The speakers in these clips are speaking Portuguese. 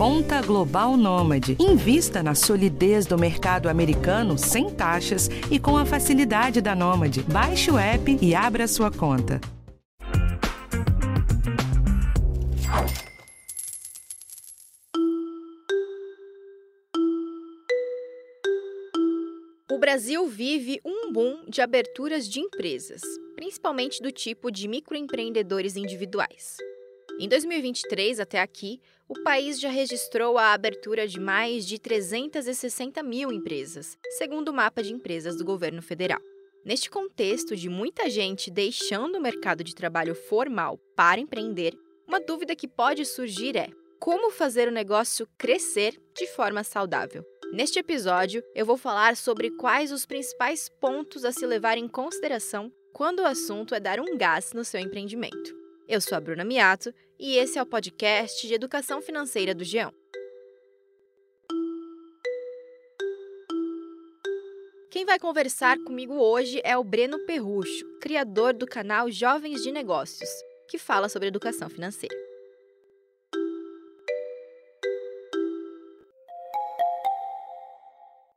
Conta Global Nômade. Invista na solidez do mercado americano sem taxas e com a facilidade da Nômade. Baixe o app e abra sua conta. O Brasil vive um boom de aberturas de empresas, principalmente do tipo de microempreendedores individuais. Em 2023, até aqui, o país já registrou a abertura de mais de 360 mil empresas, segundo o mapa de empresas do governo federal. Neste contexto de muita gente deixando o mercado de trabalho formal para empreender, uma dúvida que pode surgir é: como fazer o negócio crescer de forma saudável? Neste episódio, eu vou falar sobre quais os principais pontos a se levar em consideração quando o assunto é dar um gás no seu empreendimento. Eu sou a Bruna Miato e esse é o podcast de Educação Financeira do Geão. Quem vai conversar comigo hoje é o Breno Perrucho, criador do canal Jovens de Negócios, que fala sobre educação financeira.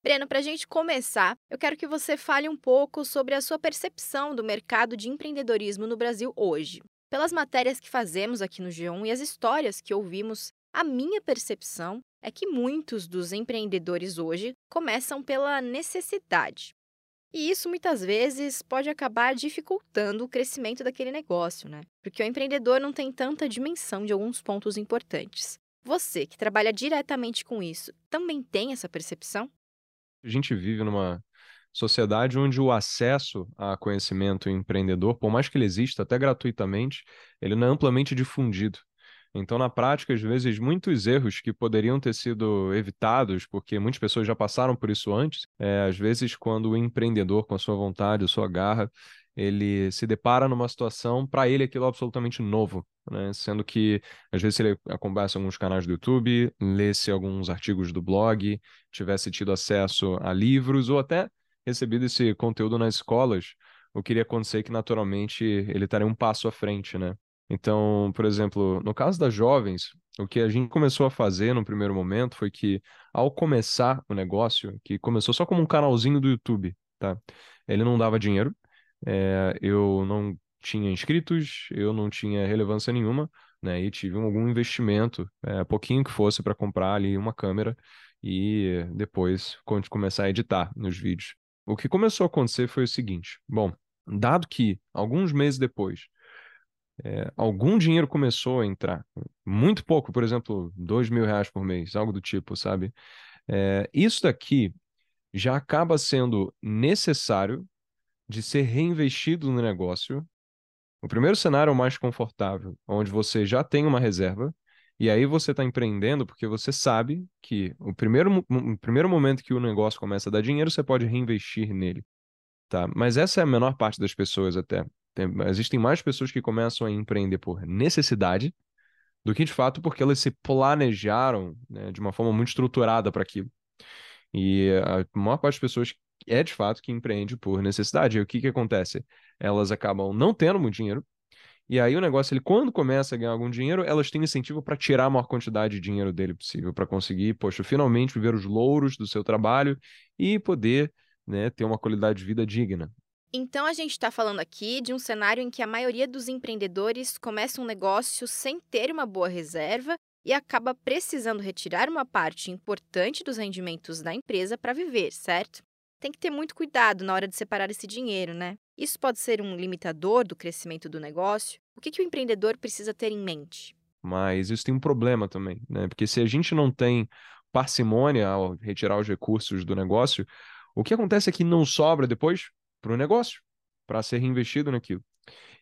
Breno, para a gente começar, eu quero que você fale um pouco sobre a sua percepção do mercado de empreendedorismo no Brasil hoje. Pelas matérias que fazemos aqui no G1 e as histórias que ouvimos, a minha percepção é que muitos dos empreendedores hoje começam pela necessidade. E isso muitas vezes pode acabar dificultando o crescimento daquele negócio, né? Porque o empreendedor não tem tanta dimensão de alguns pontos importantes. Você, que trabalha diretamente com isso, também tem essa percepção? A gente vive numa sociedade onde o acesso a conhecimento empreendedor, por mais que ele exista até gratuitamente, ele não é amplamente difundido. Então, na prática, às vezes, muitos erros que poderiam ter sido evitados, porque muitas pessoas já passaram por isso antes, é, às vezes, quando o empreendedor, com a sua vontade, a sua garra, ele se depara numa situação, para ele aquilo é absolutamente novo, né? Sendo que, às vezes, ele acompanhasse alguns canais do YouTube, lesse alguns artigos do blog, tivesse tido acesso a livros, ou até recebido esse conteúdo nas escolas, o que iria acontecer é que, naturalmente, ele estaria um passo à frente, né? Então, por exemplo, no caso das jovens, o que a gente começou a fazer no primeiro momento foi que, ao começar o negócio, que começou só como um canalzinho do YouTube, tá? Ele não dava dinheiro, é, eu não tinha inscritos, eu não tinha relevância nenhuma, né? E tive algum investimento, é, pouquinho que fosse para comprar ali uma câmera e depois começar a editar nos vídeos. O que começou a acontecer foi o seguinte: bom, dado que alguns meses depois é, algum dinheiro começou a entrar, muito pouco, por exemplo, dois mil reais por mês, algo do tipo, sabe? É, isso daqui já acaba sendo necessário de ser reinvestido no negócio. O primeiro cenário é o mais confortável, onde você já tem uma reserva, e aí você está empreendendo porque você sabe que o primeiro, o primeiro momento que o negócio começa a dar dinheiro, você pode reinvestir nele. Tá? Mas essa é a menor parte das pessoas até. Tem, existem mais pessoas que começam a empreender por necessidade do que de fato porque elas se planejaram né, de uma forma muito estruturada para aquilo. E a maior parte das pessoas é de fato que empreende por necessidade. E o que, que acontece? Elas acabam não tendo muito dinheiro. E aí o negócio, ele quando começa a ganhar algum dinheiro, elas têm incentivo para tirar a maior quantidade de dinheiro dele possível, para conseguir, poxa, finalmente viver os louros do seu trabalho e poder né, ter uma qualidade de vida digna. Então a gente está falando aqui de um cenário em que a maioria dos empreendedores começa um negócio sem ter uma boa reserva e acaba precisando retirar uma parte importante dos rendimentos da empresa para viver, certo? Tem que ter muito cuidado na hora de separar esse dinheiro, né? Isso pode ser um limitador do crescimento do negócio? O que, que o empreendedor precisa ter em mente? Mas isso tem um problema também, né? Porque se a gente não tem parcimônia ao retirar os recursos do negócio, o que acontece é que não sobra depois para o negócio, para ser reinvestido naquilo.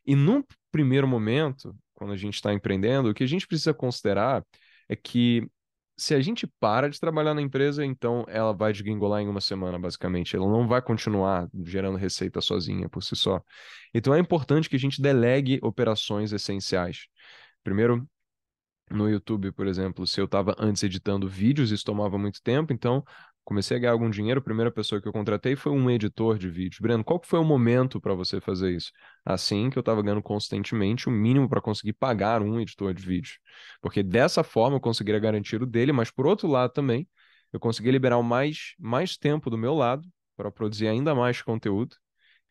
E num primeiro momento, quando a gente está empreendendo, o que a gente precisa considerar é que se a gente para de trabalhar na empresa, então ela vai desgringolar em uma semana, basicamente. Ela não vai continuar gerando receita sozinha por si só. Então é importante que a gente delegue operações essenciais. Primeiro, no YouTube, por exemplo, se eu estava antes editando vídeos, isso tomava muito tempo, então comecei a ganhar algum dinheiro, a primeira pessoa que eu contratei foi um editor de vídeo. Breno, qual foi o momento para você fazer isso? Assim que eu estava ganhando constantemente o mínimo para conseguir pagar um editor de vídeo. Porque dessa forma eu conseguiria garantir o dele, mas por outro lado também, eu consegui liberar mais, mais tempo do meu lado para produzir ainda mais conteúdo.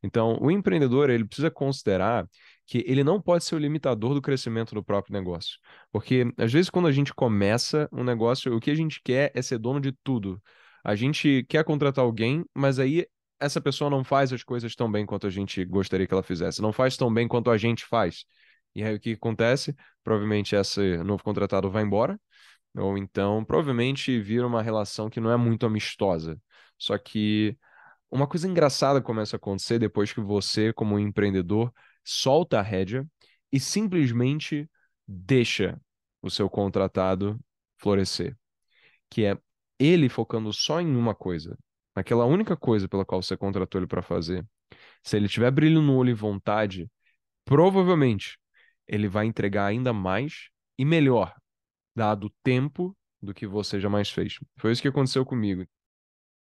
Então, o empreendedor, ele precisa considerar que ele não pode ser o limitador do crescimento do próprio negócio. Porque, às vezes, quando a gente começa um negócio, o que a gente quer é ser dono de tudo. A gente quer contratar alguém, mas aí essa pessoa não faz as coisas tão bem quanto a gente gostaria que ela fizesse, não faz tão bem quanto a gente faz. E aí o que acontece? Provavelmente esse novo contratado vai embora, ou então provavelmente vira uma relação que não é muito amistosa. Só que uma coisa engraçada começa a acontecer depois que você, como empreendedor, solta a rédea e simplesmente deixa o seu contratado florescer, que é ele focando só em uma coisa, naquela única coisa pela qual você contratou ele para fazer. Se ele tiver brilho no olho e vontade, provavelmente ele vai entregar ainda mais e melhor, dado o tempo do que você jamais fez. Foi isso que aconteceu comigo.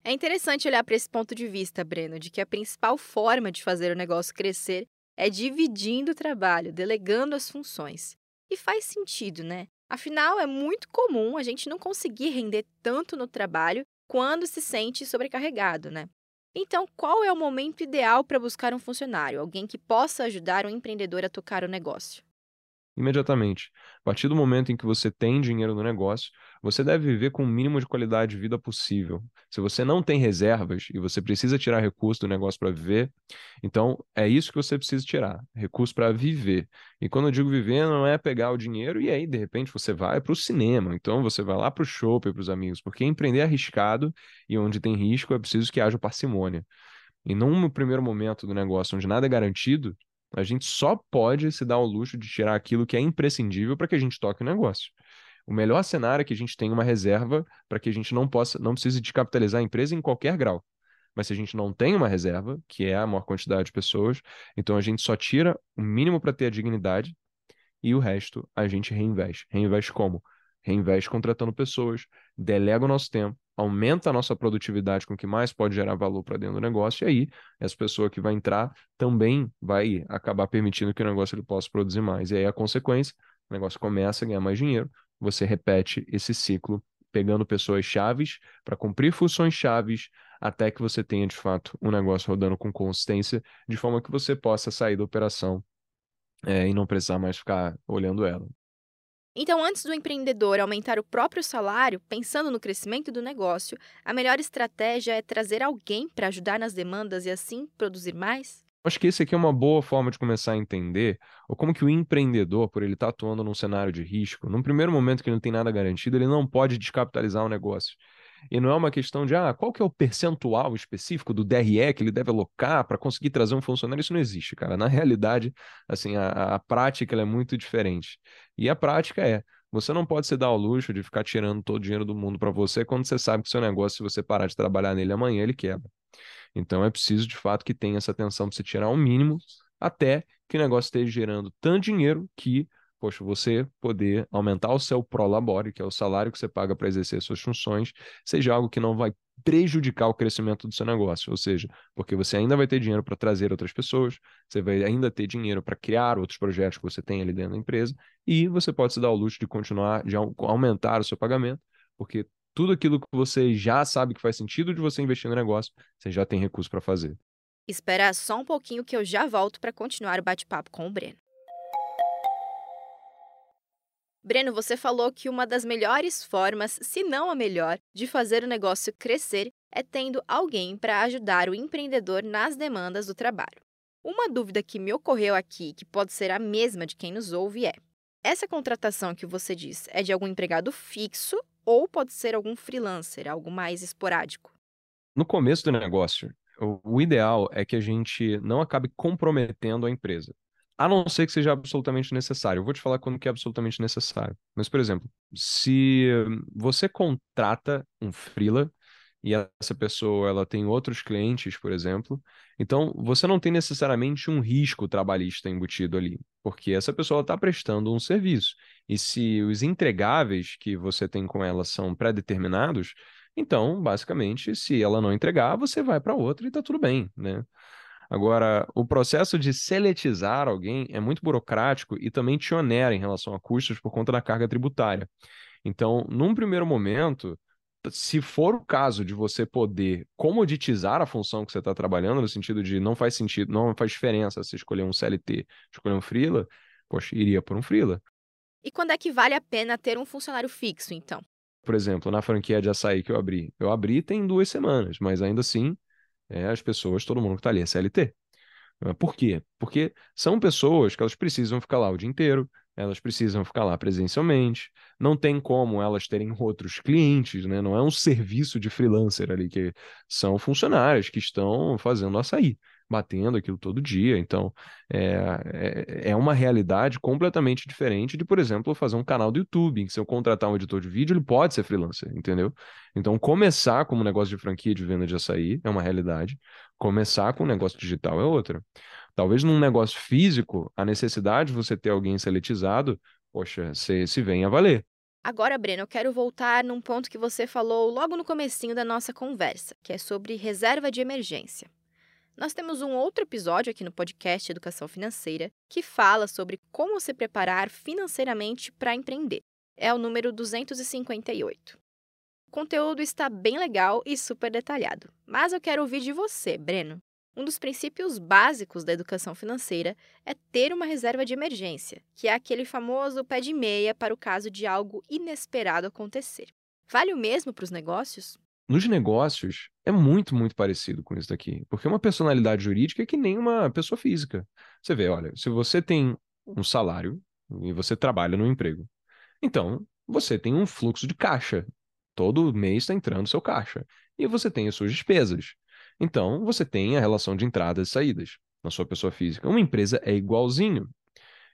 É interessante olhar para esse ponto de vista, Breno, de que a principal forma de fazer o negócio crescer é dividindo o trabalho, delegando as funções. E faz sentido, né? Afinal, é muito comum a gente não conseguir render tanto no trabalho quando se sente sobrecarregado, né? Então, qual é o momento ideal para buscar um funcionário, alguém que possa ajudar um empreendedor a tocar o negócio? imediatamente. A partir do momento em que você tem dinheiro no negócio, você deve viver com o mínimo de qualidade de vida possível. Se você não tem reservas e você precisa tirar recurso do negócio para viver, então é isso que você precisa tirar, recurso para viver. E quando eu digo viver, não é pegar o dinheiro e aí de repente você vai para o cinema, então você vai lá para o shopping para os amigos, porque empreender é arriscado e onde tem risco é preciso que haja parcimônia. E num primeiro momento do negócio onde nada é garantido, a gente só pode se dar o luxo de tirar aquilo que é imprescindível para que a gente toque o negócio. O melhor cenário é que a gente tenha uma reserva para que a gente não possa, não precise descapitalizar a empresa em qualquer grau. Mas se a gente não tem uma reserva, que é a maior quantidade de pessoas, então a gente só tira o mínimo para ter a dignidade e o resto a gente reinveste. Reinveste como? Reinveste contratando pessoas, delega o nosso tempo, aumenta a nossa produtividade com o que mais pode gerar valor para dentro do negócio, e aí essa pessoa que vai entrar também vai acabar permitindo que o negócio ele possa produzir mais. E aí a consequência, o negócio começa a ganhar mais dinheiro, você repete esse ciclo, pegando pessoas chaves para cumprir funções chaves, até que você tenha de fato um negócio rodando com consistência, de forma que você possa sair da operação é, e não precisar mais ficar olhando ela. Então, antes do empreendedor aumentar o próprio salário, pensando no crescimento do negócio, a melhor estratégia é trazer alguém para ajudar nas demandas e assim produzir mais? Acho que esse aqui é uma boa forma de começar a entender como que o empreendedor, por ele estar tá atuando num cenário de risco, num primeiro momento que ele não tem nada garantido, ele não pode descapitalizar o negócio. E não é uma questão de, ah, qual que é o percentual específico do DRE que ele deve alocar para conseguir trazer um funcionário? Isso não existe, cara. Na realidade, assim, a, a prática é muito diferente. E a prática é, você não pode se dar ao luxo de ficar tirando todo o dinheiro do mundo para você quando você sabe que seu negócio, se você parar de trabalhar nele amanhã, ele quebra. Então é preciso, de fato, que tenha essa atenção para você tirar o um mínimo até que o negócio esteja gerando tanto dinheiro que poxa, você poder aumentar o seu prolabore, que é o salário que você paga para exercer suas funções, seja algo que não vai prejudicar o crescimento do seu negócio, ou seja, porque você ainda vai ter dinheiro para trazer outras pessoas, você vai ainda ter dinheiro para criar outros projetos que você tem ali dentro da empresa, e você pode se dar o luxo de continuar, de aumentar o seu pagamento, porque tudo aquilo que você já sabe que faz sentido de você investir no negócio, você já tem recurso para fazer. Espera só um pouquinho que eu já volto para continuar o bate-papo com o Breno. Breno, você falou que uma das melhores formas, se não a melhor, de fazer o negócio crescer é tendo alguém para ajudar o empreendedor nas demandas do trabalho. Uma dúvida que me ocorreu aqui, que pode ser a mesma de quem nos ouve, é: essa contratação que você diz é de algum empregado fixo ou pode ser algum freelancer, algo mais esporádico? No começo do negócio, o ideal é que a gente não acabe comprometendo a empresa. A não ser que seja absolutamente necessário. Eu vou te falar quando que é absolutamente necessário. Mas, por exemplo, se você contrata um freela e essa pessoa ela tem outros clientes, por exemplo, então você não tem necessariamente um risco trabalhista embutido ali, porque essa pessoa está prestando um serviço. E se os entregáveis que você tem com ela são pré-determinados, Então, basicamente, se ela não entregar, você vai para outra e está tudo bem, né? Agora, o processo de seletizar alguém é muito burocrático e também te onera em relação a custos por conta da carga tributária. Então, num primeiro momento, se for o caso de você poder comoditizar a função que você está trabalhando, no sentido de não faz sentido, não faz diferença você escolher um CLT, escolher um freela, poxa, iria por um freela. E quando é que vale a pena ter um funcionário fixo, então? Por exemplo, na franquia de açaí que eu abri. Eu abri tem duas semanas, mas ainda assim é, as pessoas, todo mundo que está ali é CLT. Por quê? Porque são pessoas que elas precisam ficar lá o dia inteiro, elas precisam ficar lá presencialmente, não tem como elas terem outros clientes, né? Não é um serviço de freelancer ali, que são funcionários que estão fazendo açaí batendo aquilo todo dia. Então, é, é, é, uma realidade completamente diferente de, por exemplo, fazer um canal do YouTube, em que se eu contratar um editor de vídeo, ele pode ser freelancer, entendeu? Então, começar como negócio de franquia de venda de açaí é uma realidade, começar com um negócio digital é outra. Talvez num negócio físico, a necessidade de você ter alguém seletizado, poxa, se, se vem a valer. Agora, Breno, eu quero voltar num ponto que você falou logo no comecinho da nossa conversa, que é sobre reserva de emergência. Nós temos um outro episódio aqui no podcast Educação Financeira que fala sobre como se preparar financeiramente para empreender. É o número 258. O conteúdo está bem legal e super detalhado, mas eu quero ouvir de você, Breno. Um dos princípios básicos da educação financeira é ter uma reserva de emergência, que é aquele famoso pé de meia para o caso de algo inesperado acontecer. Vale o mesmo para os negócios? Nos negócios, é muito, muito parecido com isso daqui. Porque uma personalidade jurídica é que nem uma pessoa física. Você vê, olha, se você tem um salário e você trabalha no emprego, então você tem um fluxo de caixa. Todo mês está entrando seu caixa. E você tem as suas despesas. Então, você tem a relação de entradas e saídas na sua pessoa física. Uma empresa é igualzinho.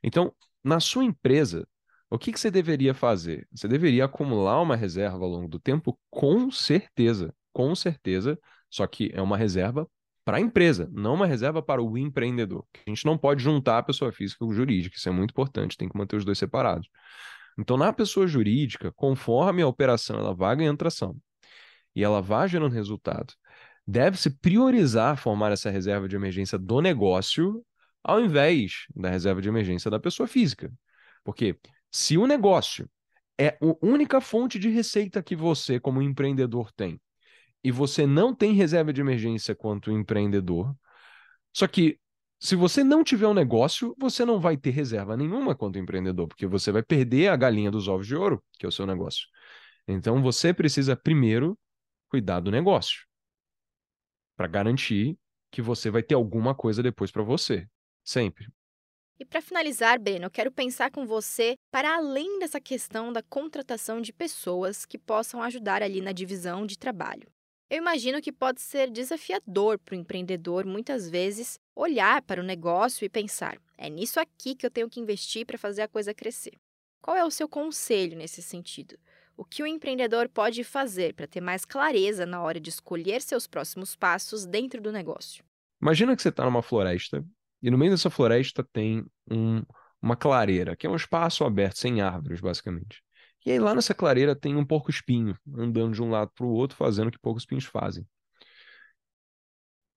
Então, na sua empresa, o que, que você deveria fazer? Você deveria acumular uma reserva ao longo do tempo, com certeza, com certeza, só que é uma reserva para a empresa, não uma reserva para o empreendedor. A gente não pode juntar a pessoa física com jurídica, isso é muito importante, tem que manter os dois separados. Então, na pessoa jurídica, conforme a operação ela vai ganhando tração e ela vai gerando resultado, deve-se priorizar formar essa reserva de emergência do negócio ao invés da reserva de emergência da pessoa física. Porque se o negócio é a única fonte de receita que você, como empreendedor, tem, e você não tem reserva de emergência quanto empreendedor, só que se você não tiver um negócio, você não vai ter reserva nenhuma quanto empreendedor, porque você vai perder a galinha dos ovos de ouro, que é o seu negócio. Então você precisa primeiro cuidar do negócio para garantir que você vai ter alguma coisa depois para você, sempre. E para finalizar, Breno, eu quero pensar com você para além dessa questão da contratação de pessoas que possam ajudar ali na divisão de trabalho. Eu imagino que pode ser desafiador para o empreendedor, muitas vezes, olhar para o negócio e pensar: é nisso aqui que eu tenho que investir para fazer a coisa crescer. Qual é o seu conselho nesse sentido? O que o empreendedor pode fazer para ter mais clareza na hora de escolher seus próximos passos dentro do negócio? Imagina que você está numa floresta e no meio dessa floresta tem um, uma clareira, que é um espaço aberto, sem árvores, basicamente. E aí lá nessa clareira tem um porco-espinho, andando de um lado para o outro, fazendo o que porcos-espinhos fazem.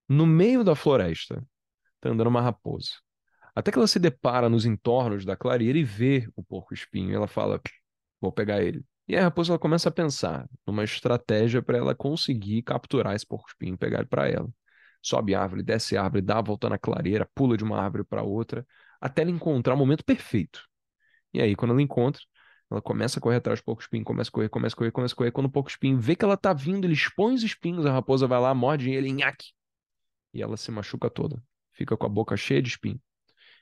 No meio da floresta, está andando uma raposa. Até que ela se depara nos entornos da clareira e vê o porco-espinho. Ela fala: Vou pegar ele. E a raposa ela começa a pensar numa estratégia para ela conseguir capturar esse porco-espinho e pegar ele para ela sobe árvore, desce árvore, dá a volta na clareira, pula de uma árvore para outra, até ela encontrar o momento perfeito. E aí, quando ela encontra, ela começa a correr atrás do porco espinho, começa a correr, começa a correr, começa a correr. Quando o porco espinho vê que ela tá vindo, ele expõe os espinhos, a raposa vai lá, morde ele, nhaque. E ela se machuca toda. Fica com a boca cheia de espinho.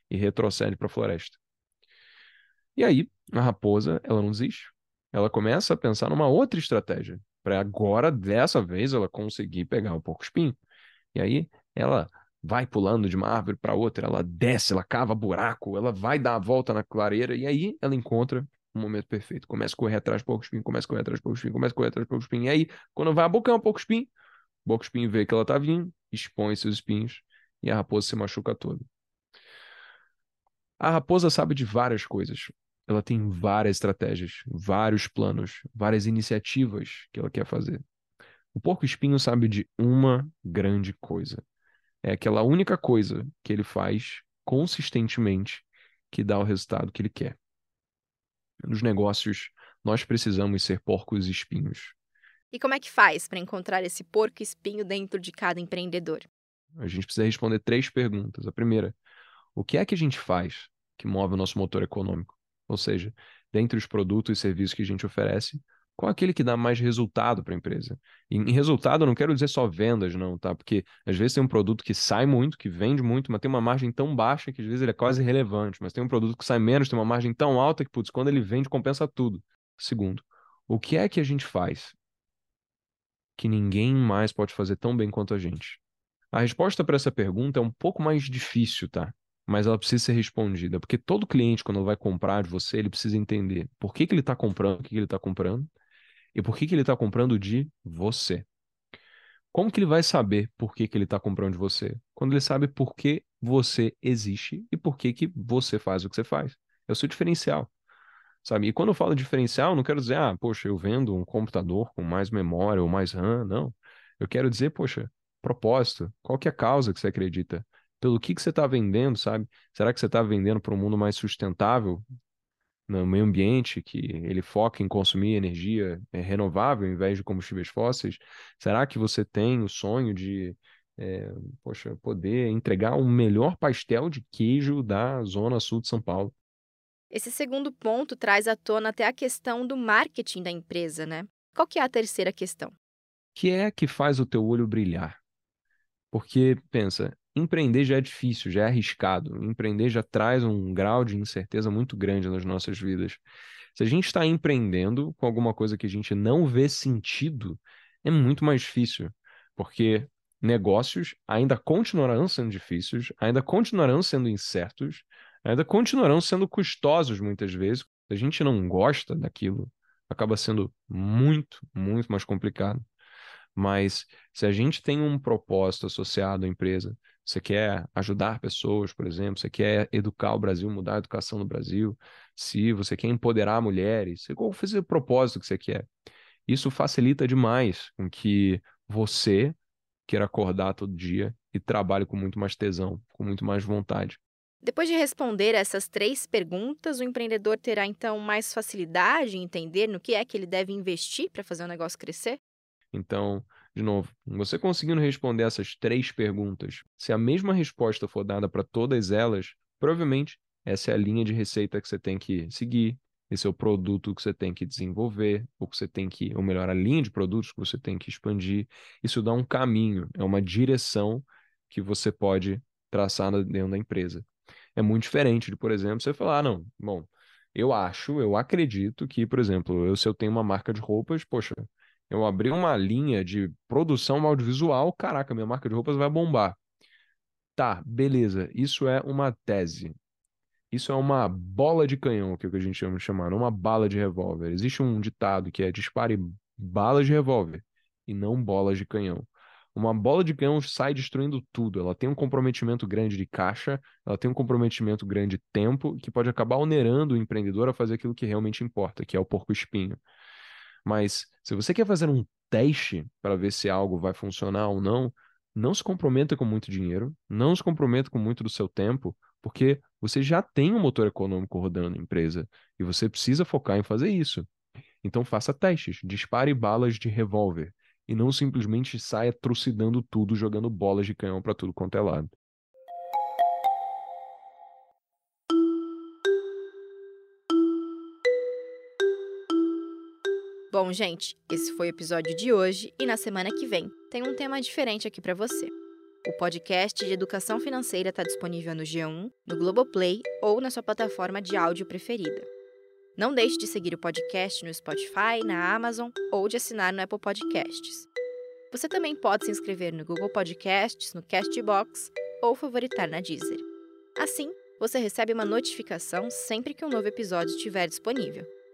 E retrocede para a floresta. E aí, a raposa, ela não desiste. Ela começa a pensar numa outra estratégia. Para agora, dessa vez, ela conseguir pegar o porco espinho. E aí ela vai pulando de uma árvore para outra, ela desce, ela cava buraco, ela vai dar a volta na clareira e aí ela encontra o momento perfeito. Começa a correr atrás do pouco espinho, começa a correr atrás do pouco espinho, começa a correr atrás do pouco espinho. E aí, quando vai abocar um pouco espinho, o pouco espinho vê que ela tá vindo, expõe seus espinhos e a raposa se machuca toda. A raposa sabe de várias coisas. Ela tem várias estratégias, vários planos, várias iniciativas que ela quer fazer. O porco-espinho sabe de uma grande coisa. É aquela única coisa que ele faz consistentemente que dá o resultado que ele quer. Nos negócios, nós precisamos ser porcos espinhos. E como é que faz para encontrar esse porco espinho dentro de cada empreendedor? A gente precisa responder três perguntas. A primeira, o que é que a gente faz que move o nosso motor econômico? Ou seja, dentre os produtos e serviços que a gente oferece, qual é aquele que dá mais resultado para a empresa? E em resultado, eu não quero dizer só vendas, não, tá? Porque às vezes tem um produto que sai muito, que vende muito, mas tem uma margem tão baixa que às vezes ele é quase irrelevante. Mas tem um produto que sai menos, tem uma margem tão alta que, putz, quando ele vende, compensa tudo. Segundo, o que é que a gente faz que ninguém mais pode fazer tão bem quanto a gente? A resposta para essa pergunta é um pouco mais difícil, tá? Mas ela precisa ser respondida, porque todo cliente, quando vai comprar de você, ele precisa entender por que, que ele está comprando, o que, que ele está comprando, e por que, que ele está comprando de você. Como que ele vai saber por que, que ele está comprando de você? Quando ele sabe por que você existe e por que, que você faz o que você faz. É o seu diferencial. Sabe? E quando eu falo diferencial, não quero dizer, ah, poxa, eu vendo um computador com mais memória ou mais RAM, não. Eu quero dizer, poxa, propósito, qual que é a causa que você acredita? Pelo que, que você está vendendo, sabe? Será que você está vendendo para um mundo mais sustentável, no meio ambiente, que ele foca em consumir energia é, renovável ao invés de combustíveis fósseis? Será que você tem o sonho de, é, poxa, poder entregar o melhor pastel de queijo da zona sul de São Paulo? Esse segundo ponto traz à tona até a questão do marketing da empresa, né? Qual que é a terceira questão? O que é que faz o teu olho brilhar? Porque, pensa, empreender já é difícil, já é arriscado. Empreender já traz um grau de incerteza muito grande nas nossas vidas. Se a gente está empreendendo com alguma coisa que a gente não vê sentido, é muito mais difícil, porque negócios ainda continuarão sendo difíceis, ainda continuarão sendo incertos, ainda continuarão sendo custosos muitas vezes. Se a gente não gosta daquilo, acaba sendo muito, muito mais complicado. Mas se a gente tem um propósito associado à empresa, você quer ajudar pessoas, por exemplo, você quer educar o Brasil, mudar a educação no Brasil, se você quer empoderar mulheres, você qual fazer o propósito que você quer. Isso facilita demais com que você queira acordar todo dia e trabalhe com muito mais tesão, com muito mais vontade. Depois de responder essas três perguntas, o empreendedor terá então mais facilidade em entender no que é que ele deve investir para fazer o negócio crescer? Então, de novo, você conseguindo responder essas três perguntas, se a mesma resposta for dada para todas elas, provavelmente essa é a linha de receita que você tem que seguir, esse é o produto que você tem que desenvolver, ou que você tem que, ou melhor, a linha de produtos que você tem que expandir. Isso dá um caminho, é uma direção que você pode traçar dentro da empresa. É muito diferente de, por exemplo, você falar, ah, não, bom, eu acho, eu acredito que, por exemplo, eu, se eu tenho uma marca de roupas, poxa, eu abri uma linha de produção audiovisual, caraca, minha marca de roupas vai bombar. Tá, beleza, isso é uma tese. Isso é uma bola de canhão, que é o que a gente chama de chamar, não uma bala de revólver. Existe um ditado que é dispare balas de revólver e não bolas de canhão. Uma bola de canhão sai destruindo tudo. Ela tem um comprometimento grande de caixa, ela tem um comprometimento grande de tempo, que pode acabar onerando o empreendedor a fazer aquilo que realmente importa, que é o porco-espinho. Mas se você quer fazer um teste para ver se algo vai funcionar ou não, não se comprometa com muito dinheiro, não se comprometa com muito do seu tempo, porque você já tem um motor econômico rodando na empresa e você precisa focar em fazer isso. Então faça testes, dispare balas de revólver e não simplesmente saia trucidando tudo, jogando bolas de canhão para tudo quanto é lado. Bom, gente, esse foi o episódio de hoje e na semana que vem tem um tema diferente aqui para você. O podcast de educação financeira está disponível no G1, no Globoplay ou na sua plataforma de áudio preferida. Não deixe de seguir o podcast no Spotify, na Amazon ou de assinar no Apple Podcasts. Você também pode se inscrever no Google Podcasts, no Castbox ou favoritar na Deezer. Assim, você recebe uma notificação sempre que um novo episódio estiver disponível.